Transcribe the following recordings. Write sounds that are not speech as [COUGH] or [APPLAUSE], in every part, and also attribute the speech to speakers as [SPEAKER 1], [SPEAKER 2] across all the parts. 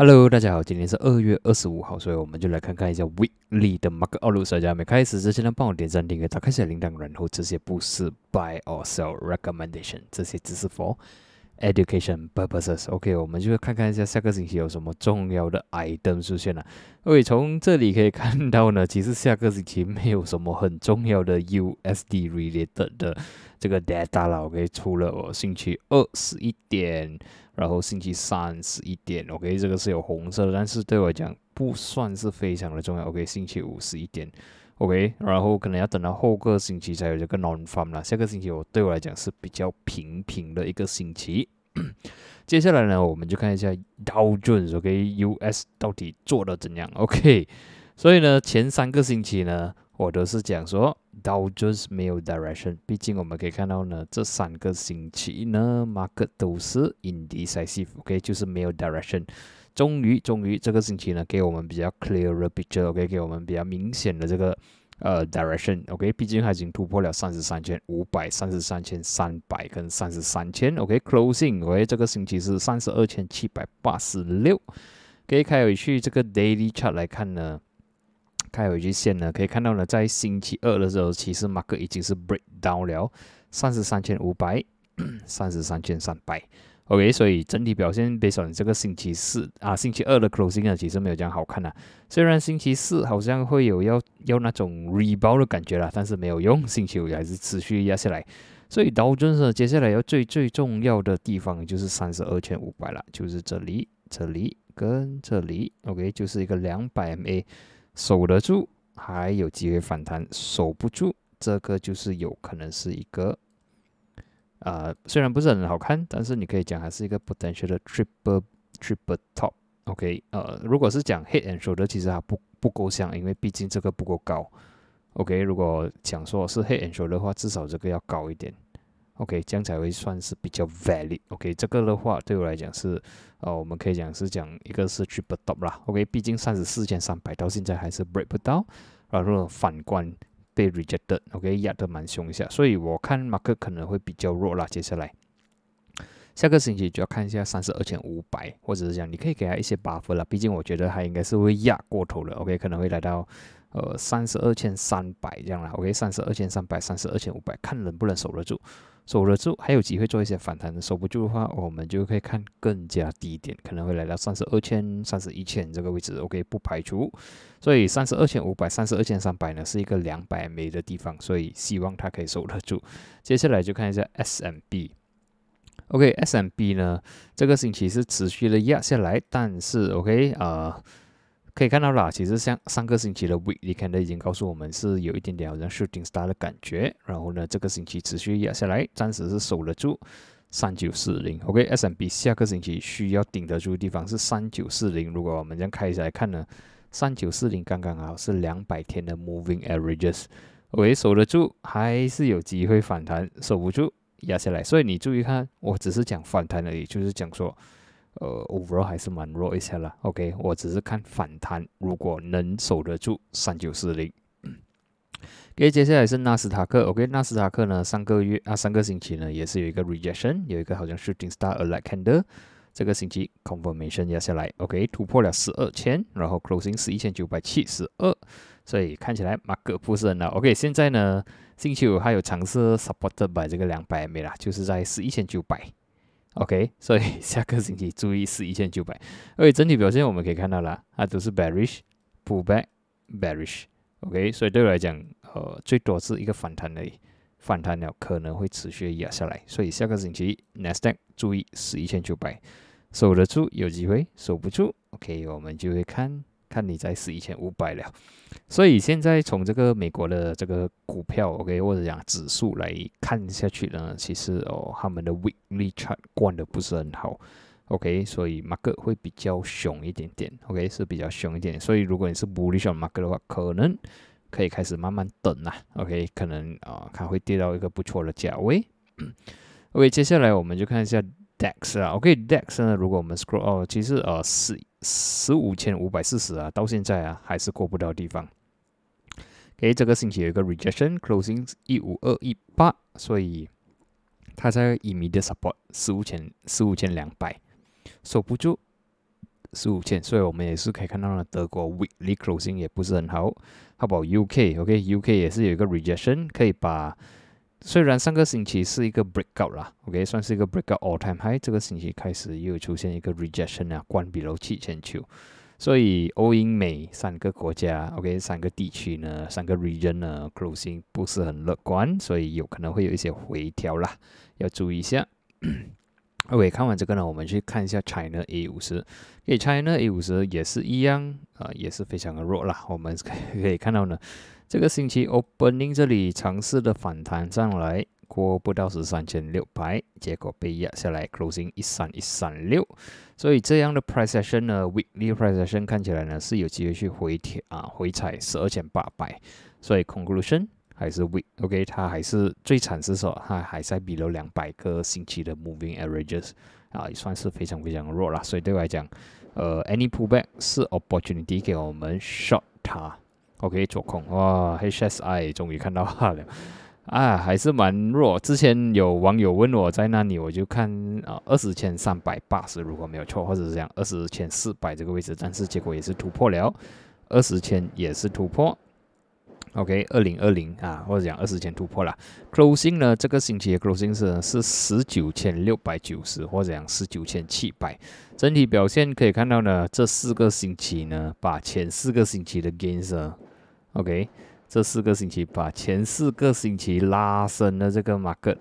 [SPEAKER 1] Hello，大家好，今天是二月二十五号，所以我们就来看看一下 Weekly 的 Market Outlook。大家没开始之前呢，帮我点赞、订阅、打开小铃铛，然后这些不是 Buy or Sell Recommendation，这些只是 For Education purposes。OK，我们就看看一下下个星期有什么重要的 item 出现了。OK，从这里可以看到呢，[LAUGHS] 其实下个星期没有什么很重要的 USD related 的这个 data 了。OK，除了我星期二十一点。然后星期三十一点，OK，这个是有红色的，但是对我来讲不算是非常的重要。OK，星期五十一点，OK，然后可能要等到后个星期才有这个 non farm 了。下个星期我对我来讲是比较平平的一个星期。接下来呢，我们就看一下 Dow Jones，OK，US 到底做的怎样？OK，所以呢，前三个星期呢。我都是讲说，Dow Jones 没有 direction，毕竟我们可以看到呢，这三个星期呢，market 都是 indecisive，OK，就是没有 direction。终于，终于这个星期呢，给我们比较 clear 的 picture，OK，给我们比较明显的这个呃 direction，OK，毕竟它已经突破了三十三千五百、三十三千三百跟三十三千，OK，closing，OK，这个星期是三十二千七百八十六。可以开回去这个 daily chart 来看呢。开回去线呢，可以看到呢，在星期二的时候，其实马克已经是 break down 了三十三千五百、[CLEARS THROAT] 三十三千三百。OK，所以整体表现，比上这个星期四啊，星期二的 closing 呢，其实没有这样好看啊。虽然星期四好像会有要要那种 rebound 的感觉啦，但是没有用，星期五还是持续压下来。所以刀尊呢接下来要最最重要的地方就是三十二千五百了，就是这里、这里跟这里。OK，就是一个两百 MA。守得住还有机会反弹，守不住这个就是有可能是一个，呃，虽然不是很好看，但是你可以讲还是一个 potential 的 triple triple top。OK，呃，如果是讲 head and show 的其实还不不够像，因为毕竟这个不够高。OK，如果讲说是 head and show 的话，至少这个要高一点。OK，这样才会算是比较 valid。OK，这个的话对我来讲是，呃，我们可以讲是讲一个是 triple top 啦。OK，毕竟三十四千三百到现在还是 break 不到，然后反观被 rejected。OK，压得蛮凶一下，所以我看马克可能会比较弱啦。接下来下个星期就要看一下三十二千五百，或者是讲你可以给他一些 buff 了。毕竟我觉得他应该是会压过头了。OK，可能会来到。呃，三十二千三百这样啦，OK，三十二千三百，三十二千五百，看能不能守得住，守得住还有机会做一些反弹的，守不住的话，我们就可以看更加低点，可能会来到三十二千、三十一千这个位置，OK，不排除。所以三十二千五百、三十二千三百呢，是一个两百枚的地方，所以希望它可以守得住。接下来就看一下 SMB，OK，SMB 呢，这个星期是持续的压下来，但是 OK 啊。可以看到啦，其实像上个星期的 weekly candle 已经告诉我们是有一点点好像 shooting star 的感觉，然后呢，这个星期持续压下来，暂时是守得住三九四零。OK，S M B 下个星期需要顶得住的地方是三九四零。如果我们这样开起来看呢，三九四零刚刚好是两百天的 moving averages。OK，守得住还是有机会反弹，守不住压下来。所以你注意看，我只是讲反弹而已，就是讲说。呃，overall 还是蛮弱一些了。OK，我只是看反弹，如果能守得住三九四零。OK，接下来是纳斯达克。OK，纳斯达克呢，上个月啊，上个星期呢，也是有一个 rejection，有一个好像 shooting star a like candle。这个星期 confirmation 压下来，OK，突破了十二千，然后 closing 是一千九百七十二，所以看起来马克不是很好。OK，现在呢，星期五还有尝试 supported by 这个两百没啦，就是在十一千九百。OK，[LAUGHS] 所以下个星期注意是一千九百。OK，整体表现我们可以看到啦，它都是 bearish pullback bearish。OK，所以对我来讲，呃，最多是一个反弹而已，反弹了可能会持续压下来。所以下个星期 Nasdaq 注意是一千九百，守得住有机会，守不住 OK，我们就会看。看你在是一千五百了，所以现在从这个美国的这个股票，OK，或者讲指数来看下去呢，其实哦，他们的 weekly chart 关的不是很好，OK，所以马克会比较凶一点点，OK，是比较凶一点。所以如果你是 bullish 马克的话，可能可以开始慢慢等啦，OK，可能啊，它会跌到一个不错的价位。OK，接下来我们就看一下 DAX 啊，OK，DAX 呢，如果我们 scroll 哦，其实呃十。十五千五百四十啊，到现在啊还是过不到地方。OK，，这个星期有一个 rejection，closing 一五二一八，所以它在 immediate support 十五千十五千两百，守不住十五千，所以我们也是可以看到呢，德国 weekly closing 也不是很好。how about UK？OK，UK 也是有一个 rejection，可以把。虽然上个星期是一个 breakout 啦，OK，算是一个 breakout all time high，这个星期开始又出现一个 rejection 啊，关闭了七千九。所以欧英美三个国家，OK，三个地区呢，三个 region 呢，closing 不是很乐观，所以有可能会有一些回调啦，要注意一下。OK，看完这个呢，我们去看一下 China A 五十，给 China A 五十也是一样啊，也是非常的弱啦。我们 [LAUGHS] 可以看到呢，这个星期 opening 这里尝试的反弹上来。过不到十三千六百，结果被压下来，closing 一三一三六，所以这样的 price action 呢，weekly price action 看起来呢是有机会去回调啊，回踩十二千八百，所以 conclusion 还是 weak，OK，它还是最惨是说它还在 below 两百个星期的 moving averages 啊，也算是非常非常弱了，所以对我来讲，呃，any pullback 是 opportunity 给我们 short 它，OK，做空，哇，HSI 终于看到 [LAUGHS] 它了。啊，还是蛮弱。之前有网友问我在那里，我就看啊，二十千三百八十，如果没有错，或者是讲二十千四百这个位置，但是结果也是突破了，二十千也是突破。OK，二零二零啊，或者讲二十千突破了。Closing 呢，这个星期的 Closing 是是十九千六百九十，或者讲十九千七百。整体表现可以看到呢，这四个星期呢，把前四个星期的 Gains OK。这四个星期把前四个星期拉升的这个 market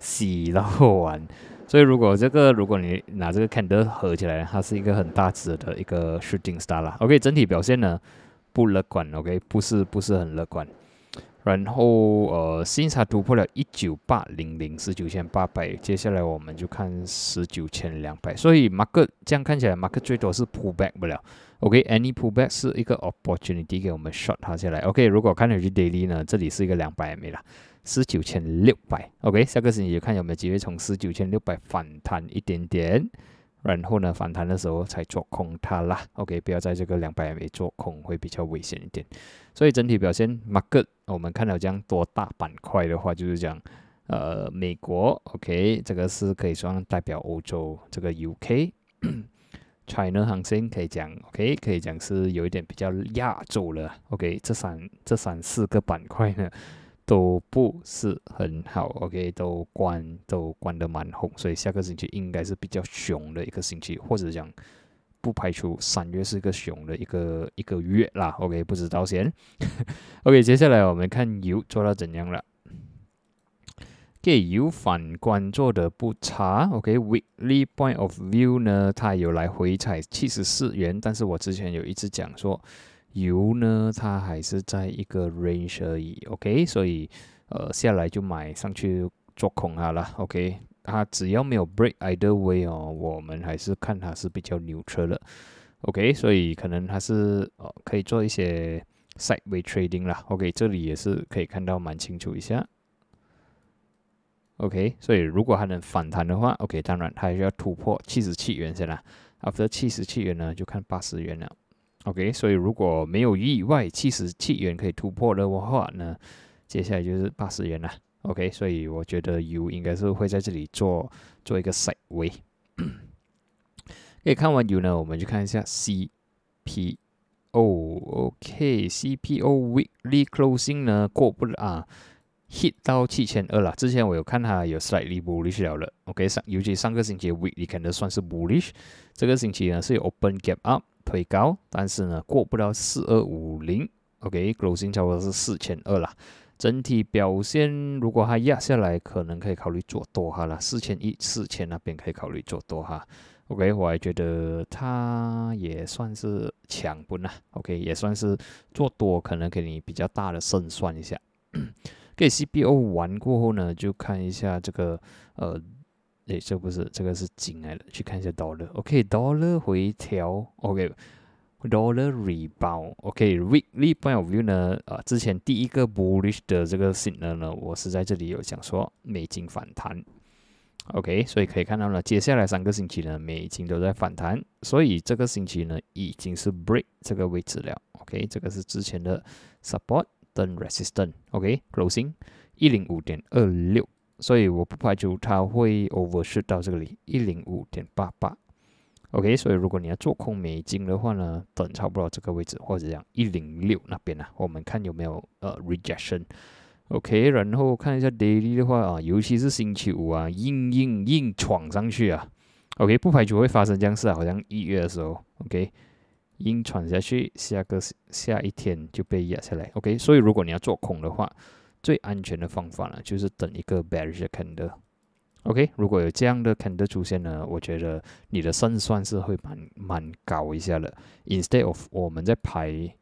[SPEAKER 1] 洗到完，所以如果这个如果你拿这个 candle 合起来，它是一个很大值的一个 shooting star 啦。OK，整体表现呢不乐观，OK，不是不是很乐观。然后呃，新差突破了一九八零零十九千八百，接下来我们就看十九千两百。所以 mark 这样看起来，mark 最多是 pull back 不了。OK，any pullback 是一个 opportunity 给我们 short 它下来。OK，如果看下去 daily 呢，这里是一个两百 MA 了，十九千六百。OK，下个星期看有没有机会从十九千六百反弹一点点。然后呢，反弹的时候才做空它啦。OK，不要在这个两百 MA 做空，会比较危险一点。所以整体表现，market 我们看到这样多大板块的话，就是讲，呃，美国 OK，这个是可以算代表欧洲，这个 UK，China 行情可以讲 OK，可以讲是有一点比较亚洲了。OK，这三这三四个板块呢。都不是很好，OK，都关都关得蛮红，所以下个星期应该是比较熊的一个星期，或者讲不排除三月是个熊的一个一个月啦，OK，不知道先，[LAUGHS] OK，接下来我们看油做到怎样了，给油反观做的不差，OK，Weekly Point of View 呢，它有来回踩七十四元，但是我之前有一直讲说。油呢，它还是在一个 range 而已，OK，所以呃下来就买上去做空它了，OK，它只要没有 break either way 哦，我们还是看它是比较牛车的，OK，所以可能它是呃可以做一些 sideway trading 啦，OK，这里也是可以看到蛮清楚一下，OK，所以如果它能反弹的话，OK，当然它需要突破七十七元先啦，after 七十七元呢就看八十元了。OK，所以如果没有意外，七十七元可以突破的话呢，接下来就是八十元了。OK，所以我觉得 U 应该是会在这里做做一个 side way。可以看完 U 呢，我们去看一下 CPO。OK，CPO weekly closing 呢过不啊，hit 到七千二了。之前我有看它有 slightly bullish 了了。OK，上尤其上个星期 weekly 可能算是 bullish，这个星期呢是有 open gap up。推高，但是呢过不了四二五零，OK，closing 差不多是四千二啦。整体表现，如果它压下来，可能可以考虑做多哈了，四千一、四千那边可以考虑做多哈。OK，我还觉得它也算是强不呢，OK，也算是做多，可能给你比较大的胜算一下。[COUGHS] 给 CPO 完过后呢，就看一下这个呃。诶，这不是这个是金来的，去看一下 dollar，OK，dollar 回调，OK，dollar rebound，OK，weekly point of view 呢，啊，之前第一个 bullish 的这个 signal 呢，我是在这里有讲说美金反弹，OK，所以可以看到呢，接下来三个星期呢，美金都在反弹，所以这个星期呢，已经是 break 这个位置了，OK，这个是之前的 support 跟 resistance，OK，closing 一零五点二六。所以我不排除它会 overshoot 到这里一零五点八八 OK，所以如果你要做空美金的话呢，等差不多这个位置或者讲一零六那边啊，我们看有没有呃 rejection。OK，然后看一下 daily 的话啊，尤其是星期五啊，硬硬硬闯上去啊。OK，不排除会发生这样事啊，好像一月的时候，OK，硬闯下去，下个下一天就被压下来。OK，所以如果你要做空的话，最安全的方法呢，就是等一个 bearish candle。OK，如果有这样的 candle 出现呢，我觉得你的胜算是会蛮蛮高一下的。Instead of 我们在排，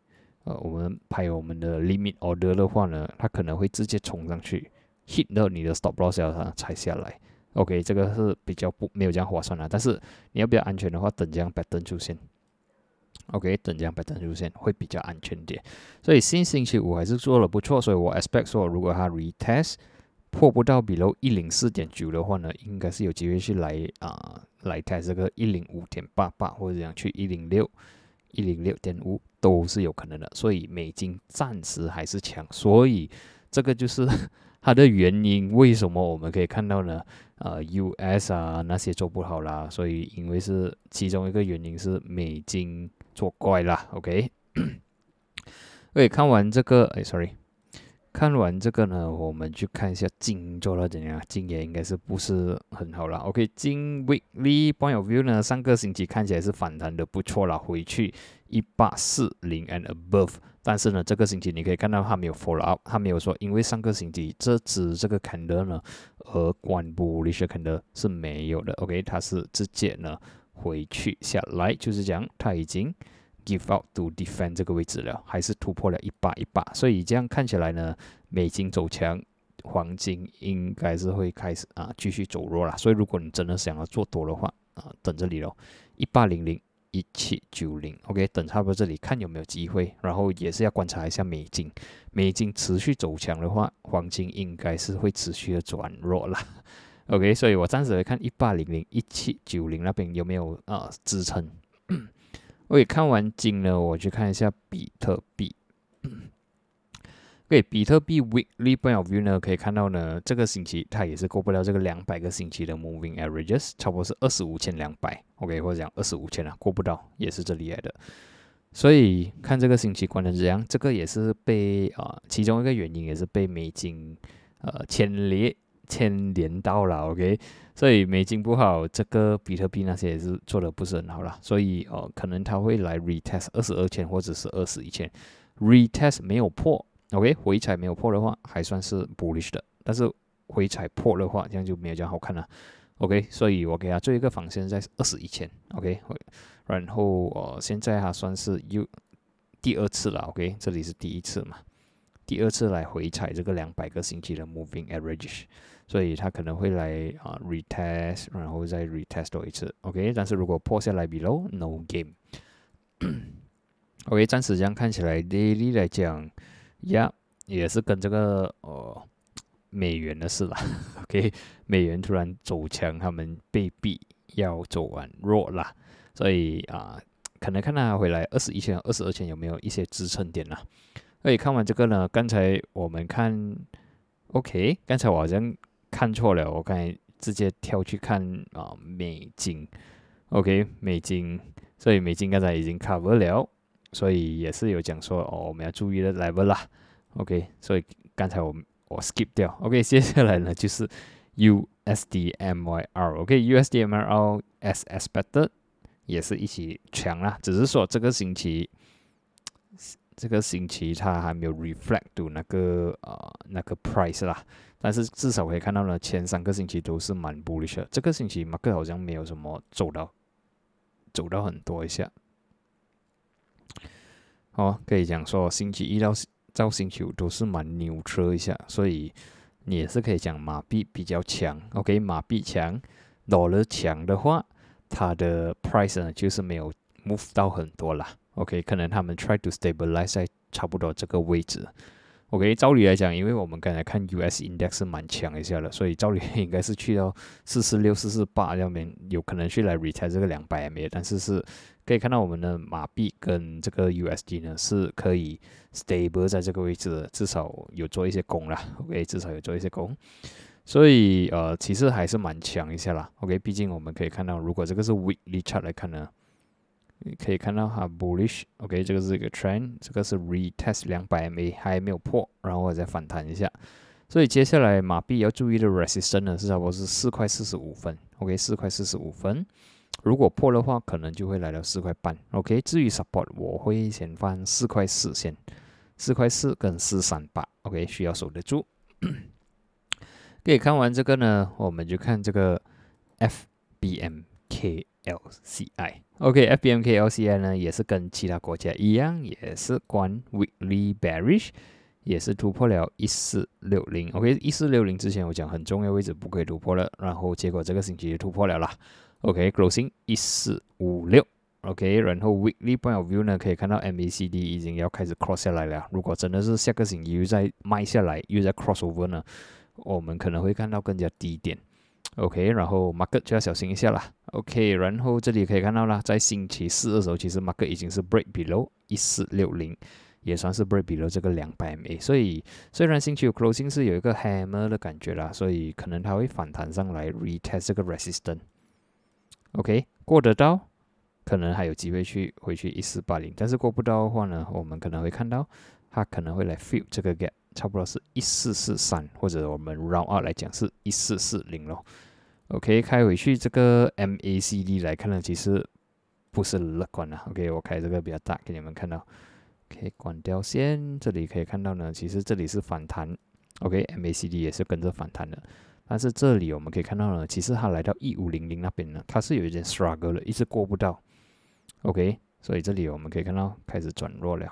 [SPEAKER 1] 呃，我们排我们的 limit order 的话呢，它可能会直接冲上去，hit 到你的 stop loss 它才下来。OK，这个是比较不没有这样划算的。但是你要比较安全的话，等这样 pattern 出现。OK，等这样拜登出现会比较安全点。所以新星期五还是做的不错，所以我 expect 说如果它 retest。破不到 below 一零四点九的话呢，应该是有机会去来啊来开这个一零五点八八，或者讲去一零六一零六点五都是有可能的。所以美金暂时还是强，所以这个就是 [LAUGHS] 它的原因。为什么我们可以看到呢？呃，US 啊那些做不好啦，所以因为是其中一个原因是美金作怪啦。OK，[COUGHS] 喂，看完这个，哎，sorry。看完这个呢，我们去看一下金做了怎样？金也应该是不是很好了。OK，金 weekly point of view 呢，上个星期看起来是反弹的不错了，回去一八四零 and above。但是呢，这个星期你可以看到它没有 follow up，它没有说因为上个星期这只这个 candle 呢而关不 bullish candle 是没有的。OK，它是直接呢回去下来，就是讲它已经。give out to defend 这个位置了，还是突破了一八一八，所以这样看起来呢，美金走强，黄金应该是会开始啊继续走弱了。所以如果你真的想要做多的话啊，等这里咯，一八零零一七九零，OK，等差不多这里看有没有机会，然后也是要观察一下美金，美金持续走强的话，黄金应该是会持续的转弱了。OK，所以我暂时来看一八零零一七九零那边有没有啊支撑。[CLEARS THROAT] OK，看完金呢，我去看一下比特币。[CLEARS THROAT] OK，比特币 Weekly Point of View 呢，可以看到呢，这个星期它也是过不了这个两百个星期的 Moving Averages，差不多是二十五千两百。OK，或者讲二十五千啊，过不到，也是这里来的。所以看这个星期关成怎样，这个也是被啊，其中一个原因也是被美金呃牵连牵连到了。OK。所以美金不好，这个比特币那些也是做的不是很好啦。所以哦，可能它会来 retest 二十二千或者是二十一千，retest 没有破，OK，回踩没有破的话，还算是 bullish 的。但是回踩破的话，这样就没有这样好看了，OK。所以我给它做一个防线在二十一千，OK。然后哦，现在它算是又第二次了，OK，这里是第一次嘛，第二次来回踩这个两百个星期的 moving average。所以它可能会来啊 retest，然后再 retest 多一次，OK。但是如果破下来 below，no game。OK，暂时这样看起来，daily 来讲，呀，也是跟这个呃美元的事啦。[LAUGHS] OK，美元突然走强，他们被逼要走完弱啦，所以啊，可能看它回来二十一千、二十二千有没有一些支撑点啦。所以看完这个呢，刚才我们看，OK，刚才我好像。看错了，我刚才直接跳去看啊美金，OK 美金，所以美金刚才已经 cover 了，所以也是有讲说哦我们要注意的 level 啦，OK，所以刚才我我 skip 掉，OK [LAUGHS] 接下来呢就是 USDMYR，OK USDMYR as expected 也是一起强啦，只是说这个星期这个星期它还没有 reflect 到那个呃那个 price 啦。但是至少可以看到呢，前三个星期都是蛮 bullish 的。这个星期马克好像没有什么走到，走到很多一下。哦，可以讲说星期一到到星期五都是蛮牛车一下，所以你也是可以讲马币比较强。OK，马币强，dollar 强的话，它的 price 呢就是没有 move 到很多啦。OK，可能他们 try to stabilize 在差不多这个位置。OK，照理来讲，因为我们刚才看 US index 是蛮强一下的，所以照理应该是去到四四六、四四八那边，有可能去来 retest 这个两百 MA，但是是可以看到我们的马币跟这个 USD 呢是可以 stable 在这个位置，至少有做一些功了。OK，至少有做一些功。所以呃，其实还是蛮强一下啦。OK，毕竟我们可以看到，如果这个是 weekly chart 来看呢，你可以看到哈 bullish。OK，这个是一个 trend，这个是 retest 两百 MA 还没有破，然后我再反弹一下。所以接下来马币要注意的 resistance 呢是差不多是四块四十五分。OK，四块四十五分，如果破的话，可能就会来到四块半。OK，至于 support，我会先放四块四先，四块四跟四三八。OK，需要守得住。[COUGHS] 可以看完这个呢，我们就看这个 FBM KLCI，OK，FBMKLCI 呢也是跟其他国家一样，也是关 weekly bearish，也是突破了一四六零。OK，一四六零之前我讲很重要位置不可以突破了，然后结果这个星期就突破了啦。OK，closing 一四五六。OK，然后 weekly point of view 呢，可以看到 MACD 已经要开始 cross 下来了。如果真的是下个星期又在卖下来，又在 crossover 呢？我们可能会看到更加低点，OK，然后 market 就要小心一下啦，OK，然后这里可以看到啦，在星期四的时候，其实 market 已经是 break below 一四六零，也算是 break below 这个两百 MA，所以虽然星期五 closing 是有一个 hammer 的感觉啦，所以可能它会反弹上来 retest 这个 resistance，OK，过得到，可能还有机会去回去一四八零，但是过不到的话呢，我们可能会看到它可能会来 fill 这个 gap。差不多是一四四三，或者我们 round up 来讲是一四四零咯。OK，开回去这个 MACD 来看呢，其实不是乐观的。OK，我开这个比较大给你们看到。OK，关掉先，这里可以看到呢，其实这里是反弹。OK，MACD 也是跟着反弹的，但是这里我们可以看到呢，其实它来到一五零零那边呢，它是有一点 struggle 了，一直过不到。OK，所以这里我们可以看到开始转弱了。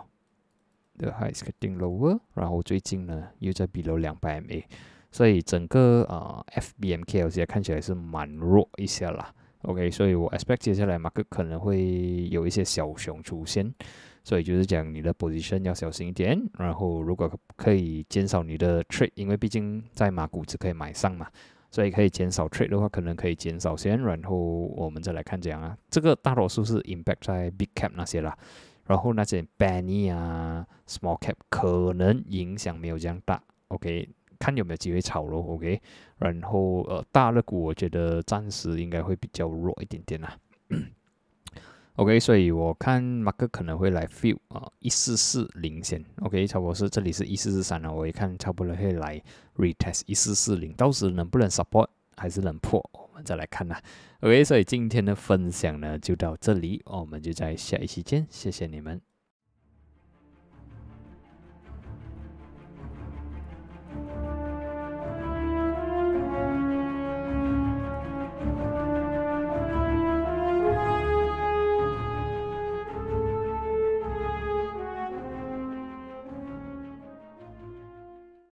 [SPEAKER 1] 的 high is getting lower，然后最近呢又在 below 两百 MA，所以整个呃 FBMK 现在看起来是蛮弱一些啦。OK，所以我 expect 接下来马克可能会有一些小熊出现，所以就是讲你的 position 要小心一点，然后如果可以减少你的 trade，因为毕竟在马股只可以买上嘛，所以可以减少 trade 的话，可能可以减少先，然后我们再来看怎样啊。这个大多数是 impact 在 big cap 那些啦。然后那些 Benny 啊，Small Cap 可能影响没有这样大，OK，看有没有机会炒咯，OK。然后呃，大热股我觉得暂时应该会比较弱一点点啦。[COUGHS] OK，所以我看马克可能会来 feel 啊，一四四零先，OK，差不多是这里是一四四三了，我一看差不多会来 retest 一四四零，到时能不能 support 还是能破，我们再来看啦。OK，所以今天的分享呢就到这里，我们就在下一期见，谢谢你们。